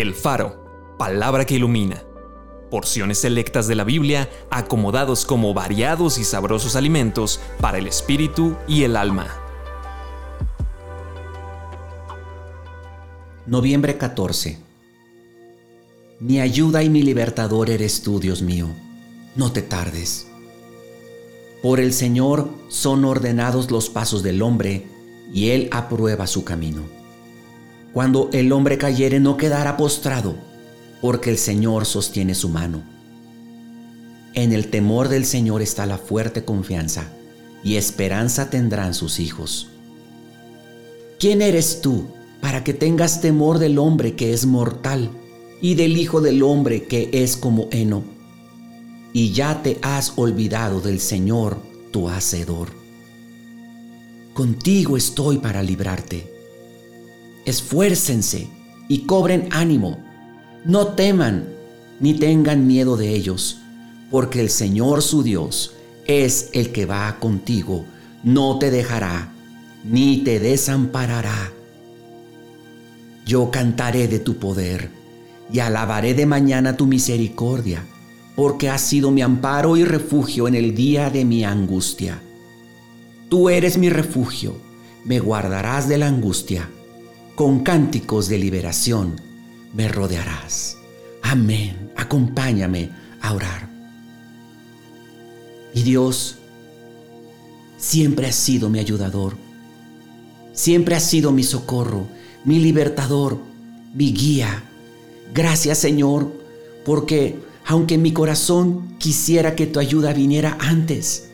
El Faro, palabra que ilumina. Porciones selectas de la Biblia acomodados como variados y sabrosos alimentos para el espíritu y el alma. Noviembre 14. Mi ayuda y mi libertador eres tú, Dios mío. No te tardes. Por el Señor son ordenados los pasos del hombre, y Él aprueba su camino. Cuando el hombre cayere no quedará postrado, porque el Señor sostiene su mano. En el temor del Señor está la fuerte confianza, y esperanza tendrán sus hijos. ¿Quién eres tú para que tengas temor del hombre que es mortal y del Hijo del hombre que es como heno? Y ya te has olvidado del Señor, tu Hacedor. Contigo estoy para librarte esfuércense y cobren ánimo. No teman ni tengan miedo de ellos, porque el Señor su Dios es el que va contigo, no te dejará ni te desamparará. Yo cantaré de tu poder y alabaré de mañana tu misericordia, porque has sido mi amparo y refugio en el día de mi angustia. Tú eres mi refugio, me guardarás de la angustia con cánticos de liberación me rodearás. Amén. Acompáñame a orar. Y Dios siempre ha sido mi ayudador. Siempre ha sido mi socorro, mi libertador, mi guía. Gracias Señor, porque aunque mi corazón quisiera que tu ayuda viniera antes,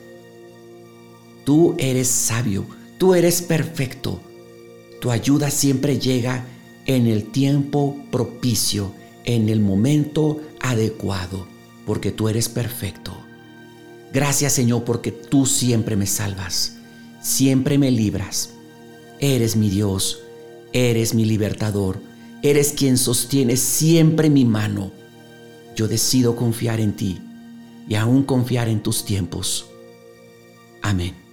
tú eres sabio, tú eres perfecto tu ayuda siempre llega en el tiempo propicio, en el momento adecuado, porque tú eres perfecto. Gracias Señor porque tú siempre me salvas, siempre me libras. Eres mi Dios, eres mi libertador, eres quien sostiene siempre mi mano. Yo decido confiar en ti y aún confiar en tus tiempos. Amén.